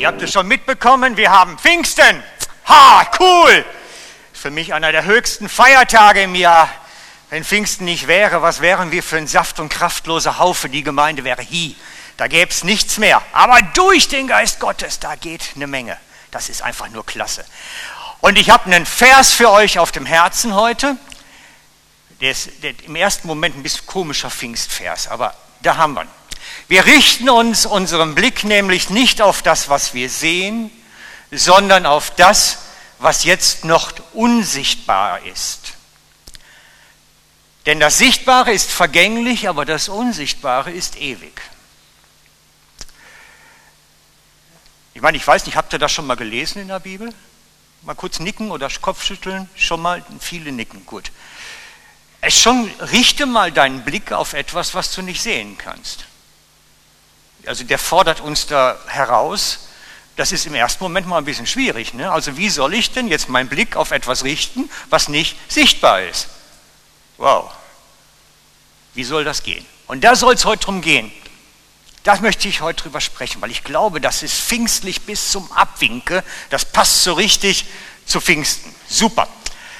Ihr habt es schon mitbekommen, wir haben Pfingsten. Ha, cool. Für mich einer der höchsten Feiertage im Jahr. Wenn Pfingsten nicht wäre, was wären wir für ein saft- und kraftloser Haufe? Die Gemeinde wäre hi. Da gäbe es nichts mehr. Aber durch den Geist Gottes, da geht eine Menge. Das ist einfach nur klasse. Und ich habe einen Vers für euch auf dem Herzen heute. Der ist der, im ersten Moment ein bisschen komischer Pfingstvers, aber da haben wir ihn. Wir richten uns unseren Blick nämlich nicht auf das, was wir sehen, sondern auf das, was jetzt noch unsichtbar ist. Denn das Sichtbare ist vergänglich, aber das Unsichtbare ist ewig. Ich meine, ich weiß nicht, habt ihr das schon mal gelesen in der Bibel? Mal kurz nicken oder Kopfschütteln? Schon mal? Viele nicken, gut. Es schon, richte mal deinen Blick auf etwas, was du nicht sehen kannst. Also der fordert uns da heraus. Das ist im ersten Moment mal ein bisschen schwierig. Ne? Also wie soll ich denn jetzt meinen Blick auf etwas richten, was nicht sichtbar ist? Wow. Wie soll das gehen? Und da soll es heute drum gehen. Das möchte ich heute drüber sprechen, weil ich glaube, das ist pfingstlich bis zum Abwinke. Das passt so richtig zu Pfingsten. Super.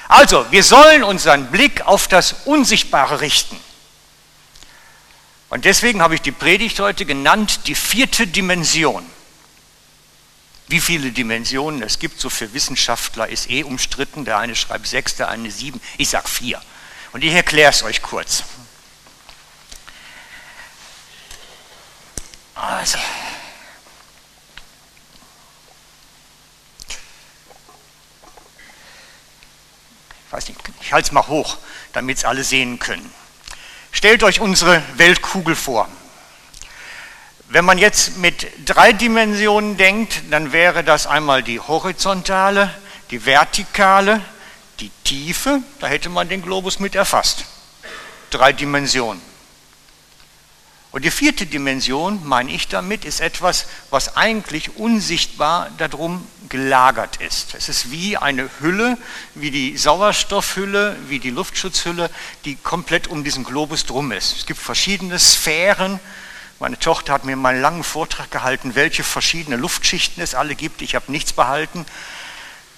Also, wir sollen unseren Blick auf das Unsichtbare richten. Und deswegen habe ich die Predigt heute genannt, die vierte Dimension. Wie viele Dimensionen es gibt, so für Wissenschaftler ist eh umstritten. Der eine schreibt sechs, der eine sieben. Ich sage vier. Und ich erkläre es euch kurz. Also. Ich weiß nicht, ich halte es mal hoch, damit es alle sehen können. Stellt euch unsere Weltkugel vor. Wenn man jetzt mit drei Dimensionen denkt, dann wäre das einmal die horizontale, die vertikale, die Tiefe, da hätte man den Globus mit erfasst. Drei Dimensionen. Und die vierte Dimension, meine ich damit, ist etwas, was eigentlich unsichtbar darum gelagert ist. Es ist wie eine Hülle, wie die Sauerstoffhülle, wie die Luftschutzhülle, die komplett um diesen Globus drum ist. Es gibt verschiedene Sphären. Meine Tochter hat mir mal einen langen Vortrag gehalten, welche verschiedene Luftschichten es alle gibt. Ich habe nichts behalten,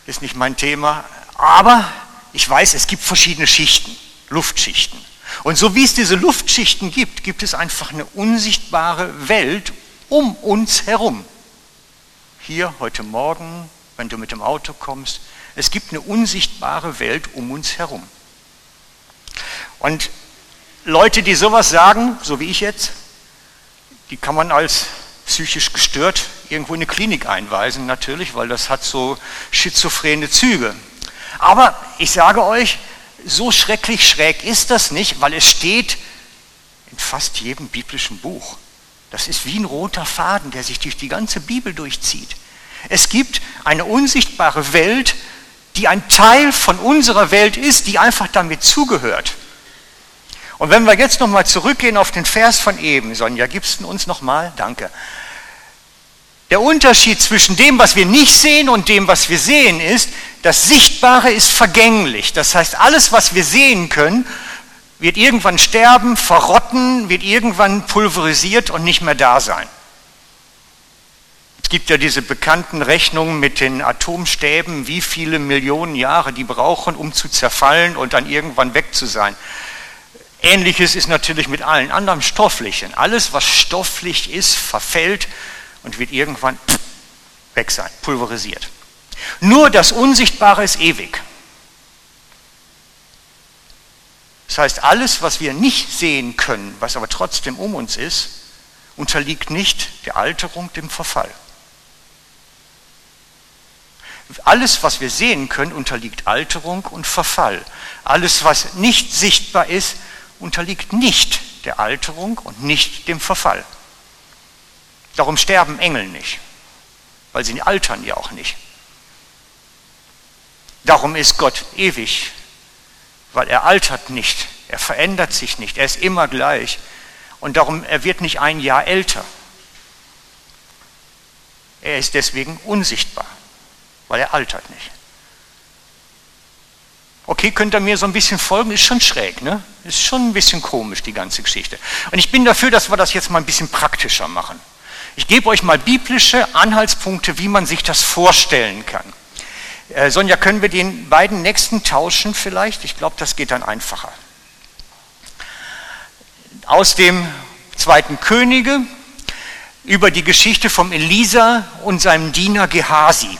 ist nicht mein Thema. Aber ich weiß, es gibt verschiedene Schichten, Luftschichten. Und so wie es diese Luftschichten gibt, gibt es einfach eine unsichtbare Welt um uns herum. Hier heute Morgen, wenn du mit dem Auto kommst, es gibt eine unsichtbare Welt um uns herum. Und Leute, die sowas sagen, so wie ich jetzt, die kann man als psychisch gestört irgendwo in eine Klinik einweisen, natürlich, weil das hat so schizophrene Züge. Aber ich sage euch, so schrecklich schräg ist das nicht, weil es steht in fast jedem biblischen Buch. Das ist wie ein roter Faden, der sich durch die ganze Bibel durchzieht. Es gibt eine unsichtbare Welt, die ein Teil von unserer Welt ist, die einfach damit zugehört. Und wenn wir jetzt nochmal zurückgehen auf den Vers von eben, Sonja, gibst du uns nochmal? Danke. Der Unterschied zwischen dem, was wir nicht sehen und dem, was wir sehen, ist, das Sichtbare ist vergänglich. Das heißt, alles, was wir sehen können, wird irgendwann sterben, verrotten, wird irgendwann pulverisiert und nicht mehr da sein. Es gibt ja diese bekannten Rechnungen mit den Atomstäben, wie viele Millionen Jahre die brauchen, um zu zerfallen und dann irgendwann weg zu sein. Ähnliches ist natürlich mit allen anderen Stofflichen. Alles, was stofflich ist, verfällt und wird irgendwann weg sein, pulverisiert. Nur das Unsichtbare ist ewig. Das heißt, alles, was wir nicht sehen können, was aber trotzdem um uns ist, unterliegt nicht der Alterung, dem Verfall. Alles, was wir sehen können, unterliegt Alterung und Verfall. Alles, was nicht sichtbar ist, unterliegt nicht der Alterung und nicht dem Verfall. Darum sterben Engel nicht, weil sie altern ja auch nicht. Darum ist Gott ewig, weil er altert nicht, er verändert sich nicht, er ist immer gleich. Und darum, er wird nicht ein Jahr älter. Er ist deswegen unsichtbar, weil er altert nicht. Okay, könnt ihr mir so ein bisschen folgen? Ist schon schräg, ne? Ist schon ein bisschen komisch, die ganze Geschichte. Und ich bin dafür, dass wir das jetzt mal ein bisschen praktischer machen. Ich gebe euch mal biblische Anhaltspunkte, wie man sich das vorstellen kann. Äh, Sonja, können wir den beiden nächsten tauschen vielleicht? Ich glaube, das geht dann einfacher. Aus dem zweiten Könige über die Geschichte vom Elisa und seinem Diener Gehasi.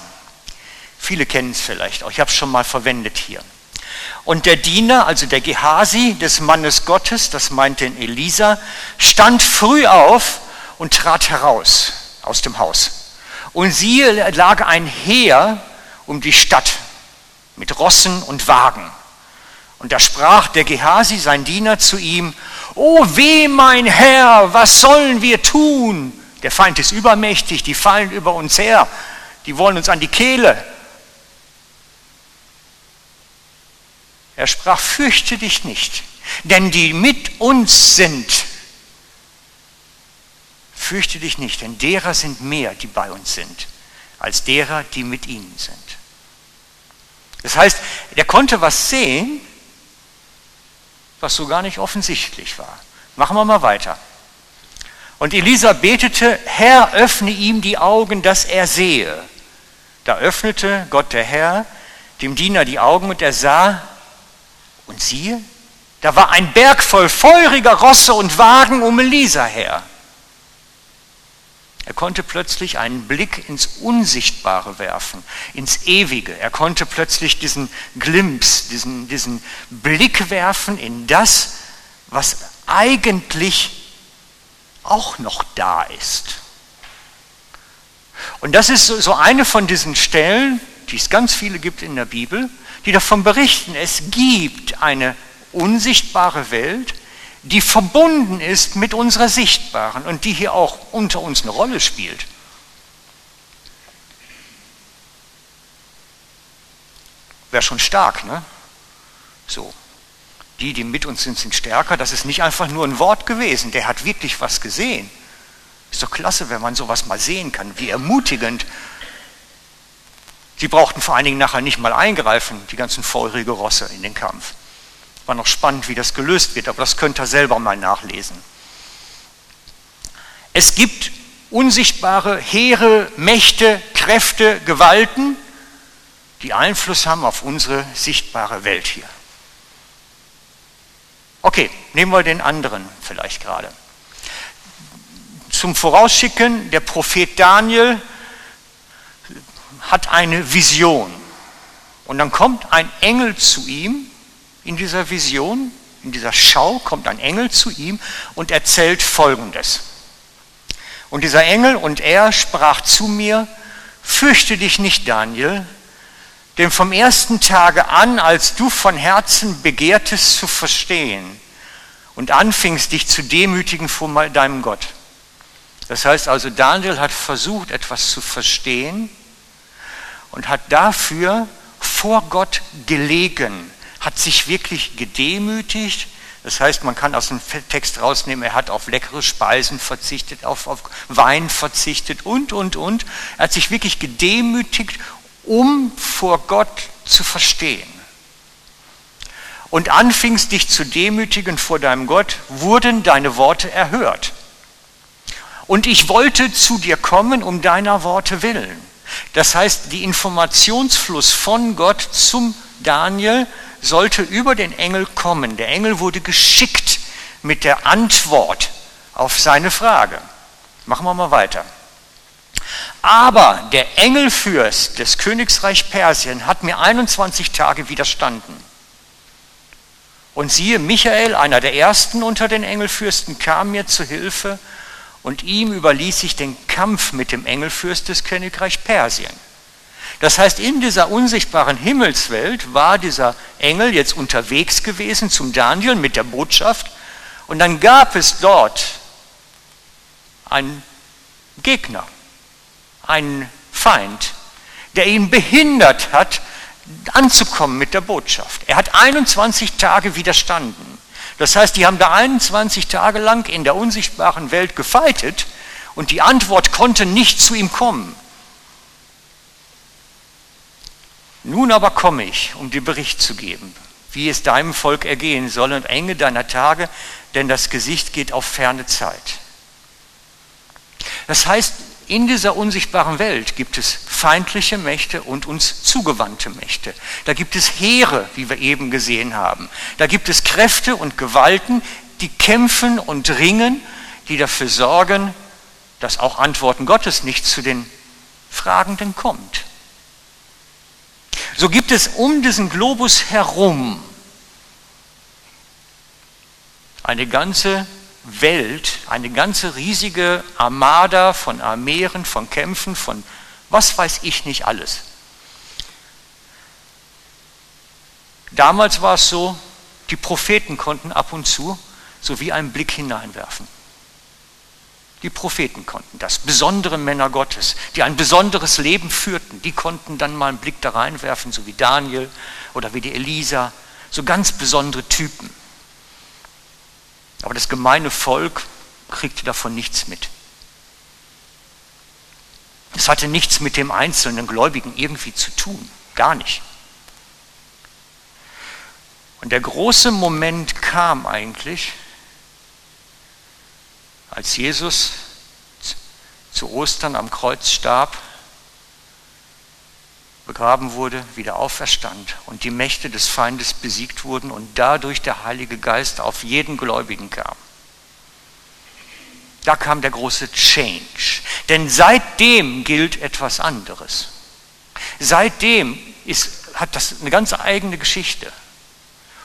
Viele kennen es vielleicht auch, ich habe es schon mal verwendet hier. Und der Diener, also der Gehasi des Mannes Gottes, das meint den Elisa, stand früh auf und trat heraus aus dem Haus. Und siehe, lag ein Heer um die Stadt mit Rossen und Wagen. Und da sprach der Gehasi, sein Diener, zu ihm, O weh, mein Herr, was sollen wir tun? Der Feind ist übermächtig, die fallen über uns her, die wollen uns an die Kehle. Er sprach, fürchte dich nicht, denn die mit uns sind, fürchte dich nicht, denn derer sind mehr, die bei uns sind, als derer, die mit ihnen sind. Das heißt, er konnte was sehen, was so gar nicht offensichtlich war. Machen wir mal weiter. Und Elisa betete, Herr, öffne ihm die Augen, dass er sehe. Da öffnete Gott der Herr dem Diener die Augen und er sah, und siehe, da war ein Berg voll feuriger Rosse und Wagen um Elisa her. Er konnte plötzlich einen Blick ins Unsichtbare werfen, ins Ewige. Er konnte plötzlich diesen Glimps, diesen, diesen Blick werfen in das, was eigentlich auch noch da ist. Und das ist so eine von diesen Stellen, die es ganz viele gibt in der Bibel, die davon berichten, es gibt eine unsichtbare Welt, die verbunden ist mit unserer sichtbaren und die hier auch unter uns eine Rolle spielt. Wäre schon stark, ne? So. Die, die mit uns sind, sind stärker. Das ist nicht einfach nur ein Wort gewesen. Der hat wirklich was gesehen. Ist doch klasse, wenn man sowas mal sehen kann. Wie ermutigend. Sie brauchten vor allen Dingen nachher nicht mal eingreifen, die ganzen feurige Rosse in den Kampf. War noch spannend, wie das gelöst wird, aber das könnt ihr selber mal nachlesen. Es gibt unsichtbare Heere, Mächte, Kräfte, Gewalten, die Einfluss haben auf unsere sichtbare Welt hier. Okay, nehmen wir den anderen vielleicht gerade. Zum Vorausschicken, der Prophet Daniel hat eine Vision. Und dann kommt ein Engel zu ihm in dieser Vision, in dieser Schau kommt ein Engel zu ihm und erzählt Folgendes. Und dieser Engel und er sprach zu mir, fürchte dich nicht, Daniel, denn vom ersten Tage an, als du von Herzen begehrtest zu verstehen und anfingst dich zu demütigen vor deinem Gott. Das heißt also, Daniel hat versucht, etwas zu verstehen und hat dafür vor Gott gelegen hat sich wirklich gedemütigt. Das heißt, man kann aus dem Text rausnehmen, er hat auf leckere Speisen verzichtet, auf, auf Wein verzichtet und, und, und. Er hat sich wirklich gedemütigt, um vor Gott zu verstehen. Und anfingst dich zu demütigen vor deinem Gott, wurden deine Worte erhört. Und ich wollte zu dir kommen um deiner Worte willen. Das heißt, die Informationsfluss von Gott zum Daniel sollte über den Engel kommen. Der Engel wurde geschickt mit der Antwort auf seine Frage. Machen wir mal weiter. Aber der Engelfürst des Königsreich Persien hat mir 21 Tage widerstanden. Und siehe, Michael, einer der ersten unter den Engelfürsten, kam mir zu Hilfe und ihm überließ ich den Kampf mit dem Engelfürst des Königreich Persien. Das heißt, in dieser unsichtbaren Himmelswelt war dieser Engel jetzt unterwegs gewesen zum Daniel mit der Botschaft und dann gab es dort einen Gegner, einen Feind, der ihn behindert hat, anzukommen mit der Botschaft. Er hat 21 Tage widerstanden. Das heißt, die haben da 21 Tage lang in der unsichtbaren Welt gefeitet und die Antwort konnte nicht zu ihm kommen. Nun aber komme ich, um dir Bericht zu geben, wie es deinem Volk ergehen soll und Enge deiner Tage, denn das Gesicht geht auf ferne Zeit. Das heißt, in dieser unsichtbaren Welt gibt es feindliche Mächte und uns zugewandte Mächte. Da gibt es Heere, wie wir eben gesehen haben. Da gibt es Kräfte und Gewalten, die kämpfen und ringen, die dafür sorgen, dass auch Antworten Gottes nicht zu den Fragenden kommt. So gibt es um diesen Globus herum eine ganze Welt, eine ganze riesige Armada von Armeeren, von Kämpfen, von was weiß ich nicht alles. Damals war es so, die Propheten konnten ab und zu so wie einen Blick hineinwerfen. Die Propheten konnten das, besondere Männer Gottes, die ein besonderes Leben führten, die konnten dann mal einen Blick da reinwerfen, so wie Daniel oder wie die Elisa, so ganz besondere Typen. Aber das gemeine Volk kriegte davon nichts mit. Es hatte nichts mit dem einzelnen Gläubigen irgendwie zu tun, gar nicht. Und der große Moment kam eigentlich, als Jesus zu Ostern am Kreuz starb begraben wurde, wieder auferstand und die Mächte des Feindes besiegt wurden und dadurch der Heilige Geist auf jeden Gläubigen kam. Da kam der große Change. Denn seitdem gilt etwas anderes. Seitdem ist, hat das eine ganz eigene Geschichte.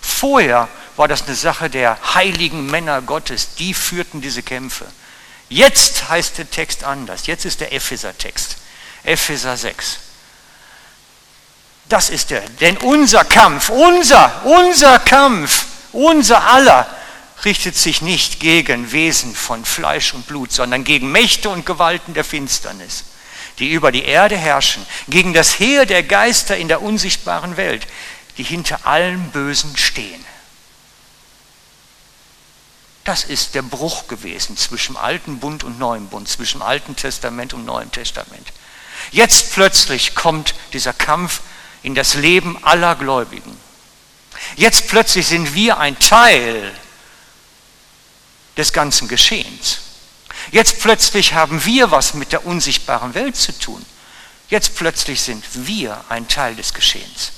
Vorher war das eine Sache der heiligen Männer Gottes, die führten diese Kämpfe. Jetzt heißt der Text anders. Jetzt ist der Epheser-Text. Epheser 6. Das ist er. Denn unser Kampf, unser, unser Kampf, unser aller richtet sich nicht gegen Wesen von Fleisch und Blut, sondern gegen Mächte und Gewalten der Finsternis, die über die Erde herrschen, gegen das Heer der Geister in der unsichtbaren Welt, die hinter allem Bösen stehen. Das ist der Bruch gewesen zwischen alten Bund und neuen Bund, zwischen alten Testament und neuem Testament. Jetzt plötzlich kommt dieser Kampf in das Leben aller Gläubigen. Jetzt plötzlich sind wir ein Teil des ganzen Geschehens. Jetzt plötzlich haben wir was mit der unsichtbaren Welt zu tun. Jetzt plötzlich sind wir ein Teil des Geschehens.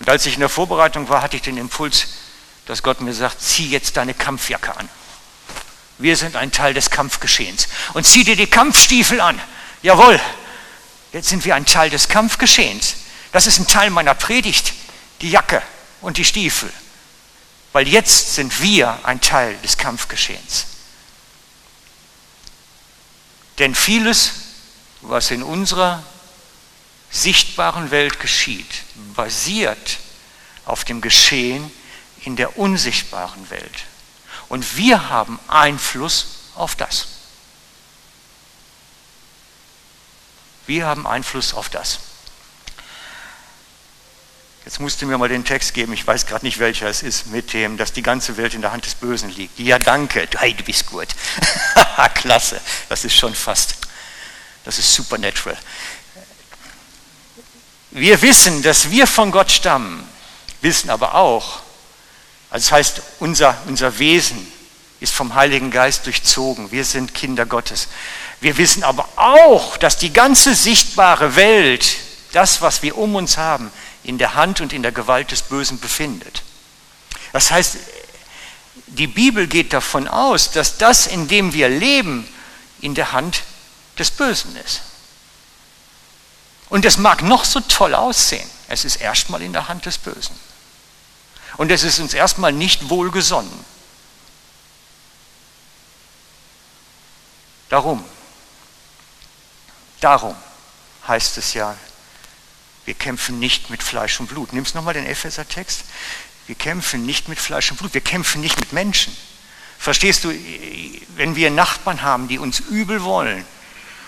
Und als ich in der Vorbereitung war, hatte ich den Impuls, dass Gott mir sagt, zieh jetzt deine Kampfjacke an. Wir sind ein Teil des Kampfgeschehens. Und zieh dir die Kampfstiefel an. Jawohl, Jetzt sind wir ein Teil des Kampfgeschehens. Das ist ein Teil meiner Predigt, die Jacke und die Stiefel. Weil jetzt sind wir ein Teil des Kampfgeschehens. Denn vieles, was in unserer sichtbaren Welt geschieht, basiert auf dem Geschehen in der unsichtbaren Welt. Und wir haben Einfluss auf das. Wir haben Einfluss auf das. Jetzt musst du mir mal den Text geben, ich weiß gerade nicht, welcher es ist, mit dem, dass die ganze Welt in der Hand des Bösen liegt. Ja, danke, hey, du bist gut. Klasse, das ist schon fast, das ist supernatural. Wir wissen, dass wir von Gott stammen, wissen aber auch, also das heißt, unser, unser Wesen ist vom Heiligen Geist durchzogen. Wir sind Kinder Gottes. Wir wissen aber auch, dass die ganze sichtbare Welt, das, was wir um uns haben, in der Hand und in der Gewalt des Bösen befindet. Das heißt, die Bibel geht davon aus, dass das, in dem wir leben, in der Hand des Bösen ist. Und es mag noch so toll aussehen, es ist erstmal in der Hand des Bösen. Und es ist uns erstmal nicht wohlgesonnen. Darum Darum heißt es ja, wir kämpfen nicht mit Fleisch und Blut. Nimmst nochmal den Epheser-Text. Wir kämpfen nicht mit Fleisch und Blut, wir kämpfen nicht mit Menschen. Verstehst du, wenn wir Nachbarn haben, die uns übel wollen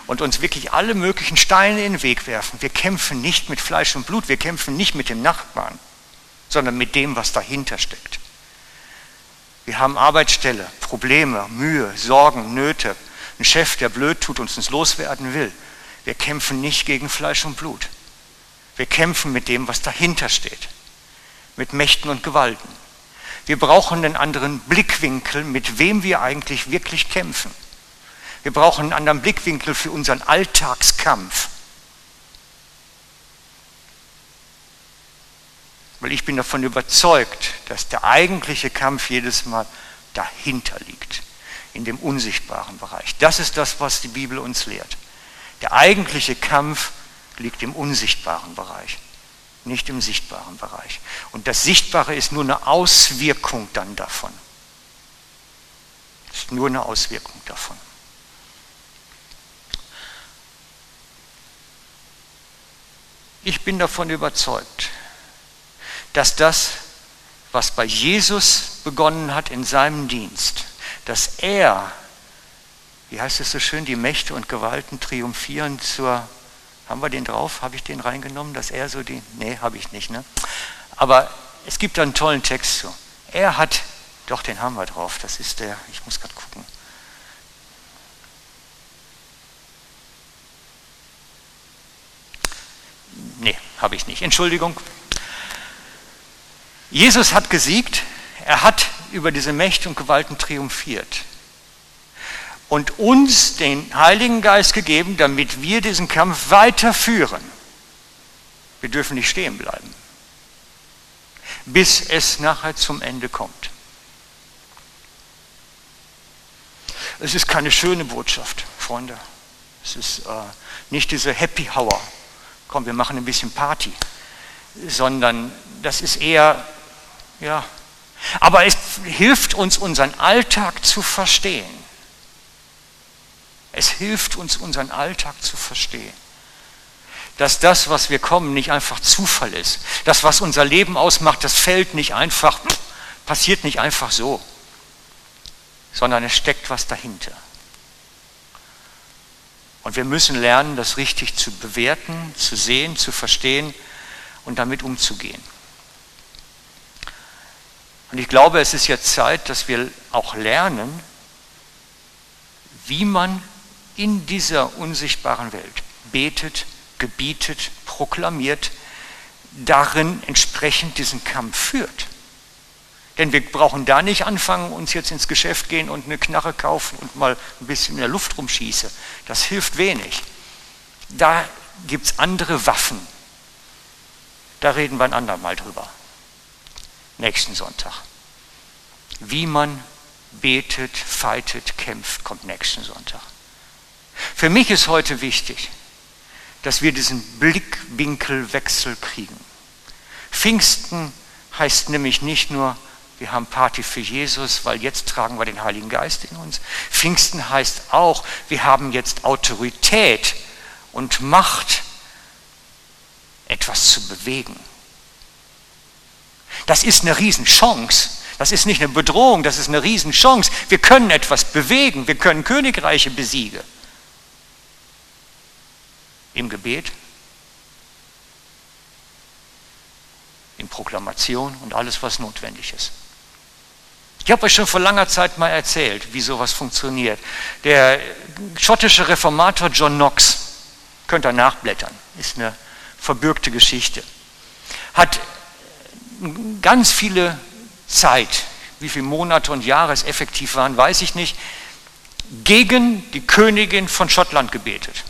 und uns wirklich alle möglichen Steine in den Weg werfen, wir kämpfen nicht mit Fleisch und Blut, wir kämpfen nicht mit dem Nachbarn, sondern mit dem, was dahinter steckt. Wir haben Arbeitsstelle, Probleme, Mühe, Sorgen, Nöte, einen Chef, der blöd tut, und uns loswerden will. Wir kämpfen nicht gegen Fleisch und Blut. Wir kämpfen mit dem, was dahinter steht. Mit Mächten und Gewalten. Wir brauchen einen anderen Blickwinkel, mit wem wir eigentlich wirklich kämpfen. Wir brauchen einen anderen Blickwinkel für unseren Alltagskampf. Weil ich bin davon überzeugt, dass der eigentliche Kampf jedes Mal dahinter liegt, in dem unsichtbaren Bereich. Das ist das, was die Bibel uns lehrt. Der eigentliche Kampf liegt im unsichtbaren Bereich, nicht im sichtbaren Bereich. Und das Sichtbare ist nur eine Auswirkung dann davon. Ist nur eine Auswirkung davon. Ich bin davon überzeugt, dass das, was bei Jesus begonnen hat in seinem Dienst, dass er, wie heißt es so schön, die Mächte und Gewalten triumphieren zur, haben wir den drauf? Habe ich den reingenommen, dass er so die, nee, habe ich nicht, ne? Aber es gibt da einen tollen Text zu. Er hat, doch, den haben wir drauf, das ist der, ich muss gerade gucken. Nee, habe ich nicht. Entschuldigung. Jesus hat gesiegt, er hat über diese Mächte und Gewalten triumphiert und uns den Heiligen Geist gegeben, damit wir diesen Kampf weiterführen. Wir dürfen nicht stehen bleiben, bis es nachher zum Ende kommt. Es ist keine schöne Botschaft, Freunde. Es ist äh, nicht diese Happy Hour komm, wir machen ein bisschen Party, sondern das ist eher, ja, aber es hilft uns, unseren Alltag zu verstehen. Es hilft uns, unseren Alltag zu verstehen. Dass das, was wir kommen, nicht einfach Zufall ist. Das, was unser Leben ausmacht, das fällt nicht einfach, passiert nicht einfach so, sondern es steckt was dahinter. Und wir müssen lernen, das richtig zu bewerten, zu sehen, zu verstehen und damit umzugehen. Und ich glaube, es ist jetzt Zeit, dass wir auch lernen, wie man in dieser unsichtbaren Welt betet, gebietet, proklamiert, darin entsprechend diesen Kampf führt. Denn wir brauchen da nicht anfangen, uns jetzt ins Geschäft gehen und eine Knarre kaufen und mal ein bisschen in der Luft rumschießen. Das hilft wenig. Da gibt es andere Waffen. Da reden wir ein andermal drüber. Nächsten Sonntag. Wie man betet, fightet, kämpft, kommt nächsten Sonntag. Für mich ist heute wichtig, dass wir diesen Blickwinkelwechsel kriegen. Pfingsten heißt nämlich nicht nur wir haben Party für Jesus, weil jetzt tragen wir den Heiligen Geist in uns. Pfingsten heißt auch, wir haben jetzt Autorität und Macht, etwas zu bewegen. Das ist eine Riesenchance. Das ist nicht eine Bedrohung, das ist eine Riesenchance. Wir können etwas bewegen, wir können Königreiche besiegen. Im Gebet, in Proklamation und alles, was notwendig ist. Ich habe euch schon vor langer Zeit mal erzählt, wie sowas funktioniert. Der schottische Reformator John Knox, könnt ihr nachblättern, ist eine verbürgte Geschichte, hat ganz viele Zeit, wie viele Monate und Jahre es effektiv waren, weiß ich nicht, gegen die Königin von Schottland gebetet.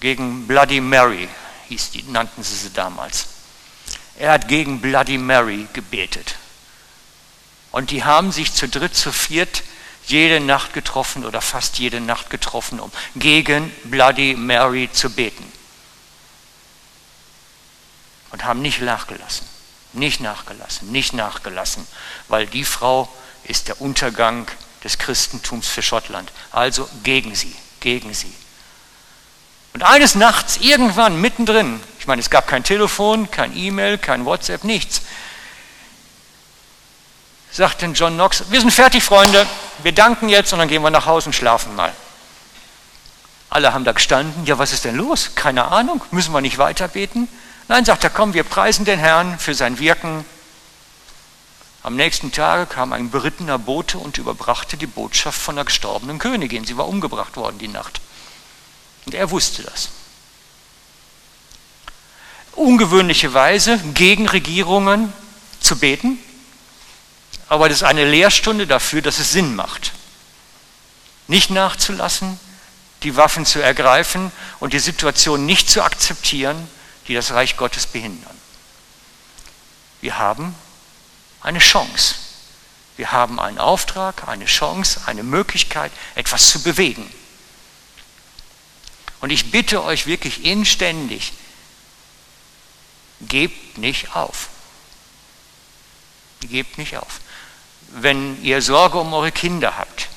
Gegen Bloody Mary hieß die, nannten sie sie damals. Er hat gegen Bloody Mary gebetet. Und die haben sich zu dritt, zu viert jede Nacht getroffen oder fast jede Nacht getroffen, um gegen Bloody Mary zu beten. Und haben nicht nachgelassen, nicht nachgelassen, nicht nachgelassen, weil die Frau ist der Untergang des Christentums für Schottland. Also gegen sie, gegen sie. Und eines Nachts, irgendwann mittendrin, ich meine, es gab kein Telefon, kein E-Mail, kein WhatsApp, nichts sagt denn John Knox, wir sind fertig, Freunde, wir danken jetzt und dann gehen wir nach Hause und schlafen mal. Alle haben da gestanden, ja, was ist denn los? Keine Ahnung, müssen wir nicht weiter beten? Nein, sagt er, komm, wir preisen den Herrn für sein Wirken. Am nächsten Tag kam ein berittener Bote und überbrachte die Botschaft von der gestorbenen Königin. Sie war umgebracht worden die Nacht. Und er wusste das. Ungewöhnliche Weise gegen Regierungen zu beten, aber das ist eine Lehrstunde dafür, dass es Sinn macht. Nicht nachzulassen, die Waffen zu ergreifen und die Situation nicht zu akzeptieren, die das Reich Gottes behindern. Wir haben eine Chance. Wir haben einen Auftrag, eine Chance, eine Möglichkeit, etwas zu bewegen. Und ich bitte euch wirklich inständig, gebt nicht auf. Gebt nicht auf. Wenn ihr Sorge um eure Kinder habt,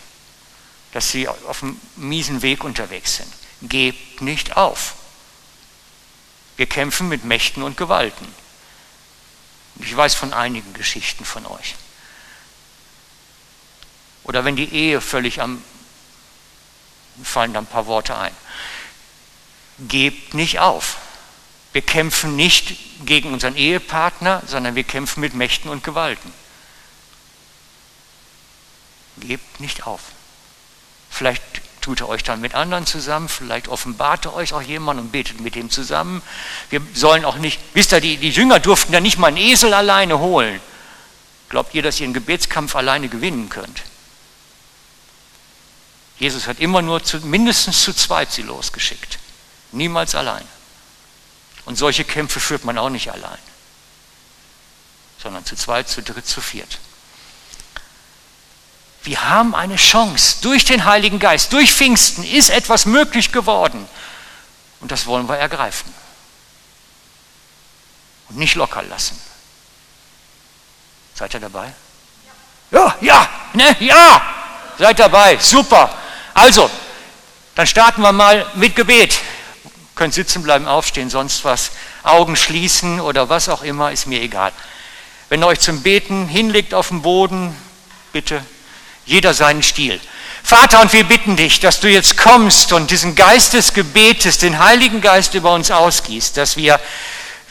dass sie auf einem miesen Weg unterwegs sind, gebt nicht auf. Wir kämpfen mit Mächten und Gewalten. Ich weiß von einigen Geschichten von euch. Oder wenn die Ehe völlig am, fallen da ein paar Worte ein. Gebt nicht auf. Wir kämpfen nicht gegen unseren Ehepartner, sondern wir kämpfen mit Mächten und Gewalten. Gebt nicht auf. Vielleicht tut er euch dann mit anderen zusammen, vielleicht offenbart er euch auch jemand und betet mit dem zusammen. Wir sollen auch nicht, wisst ihr, die, die Jünger durften ja nicht mal einen Esel alleine holen. Glaubt ihr, dass ihr einen Gebetskampf alleine gewinnen könnt? Jesus hat immer nur zu, mindestens zu zweit sie losgeschickt, niemals allein. Und solche Kämpfe führt man auch nicht allein, sondern zu zweit, zu dritt, zu viert. Wir haben eine Chance. Durch den Heiligen Geist, durch Pfingsten ist etwas möglich geworden. Und das wollen wir ergreifen. Und nicht locker lassen. Seid ihr dabei? Ja, ja, ne, ja. Seid dabei, super. Also, dann starten wir mal mit Gebet. Könnt sitzen bleiben, aufstehen, sonst was. Augen schließen oder was auch immer, ist mir egal. Wenn ihr euch zum Beten hinlegt auf dem Boden, bitte jeder seinen Stil. Vater, und wir bitten dich, dass du jetzt kommst und diesen Geist des Gebetes, den Heiligen Geist über uns ausgießt, dass wir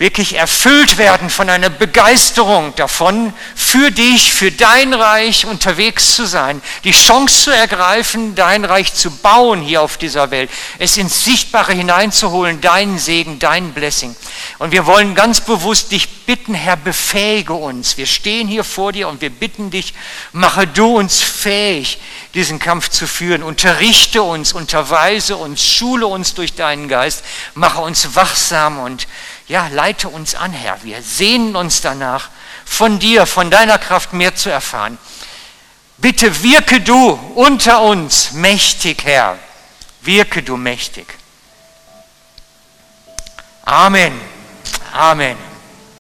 wirklich erfüllt werden von einer Begeisterung davon, für dich, für dein Reich unterwegs zu sein, die Chance zu ergreifen, dein Reich zu bauen hier auf dieser Welt, es ins Sichtbare hineinzuholen, deinen Segen, dein Blessing. Und wir wollen ganz bewusst dich bitten, Herr, befähige uns. Wir stehen hier vor dir und wir bitten dich, mache du uns fähig, diesen Kampf zu führen. Unterrichte uns, unterweise uns, schule uns durch deinen Geist, mache uns wachsam und ja, leite uns an, Herr. Wir sehnen uns danach, von dir, von deiner Kraft mehr zu erfahren. Bitte wirke du unter uns mächtig, Herr. Wirke du mächtig. Amen. Amen.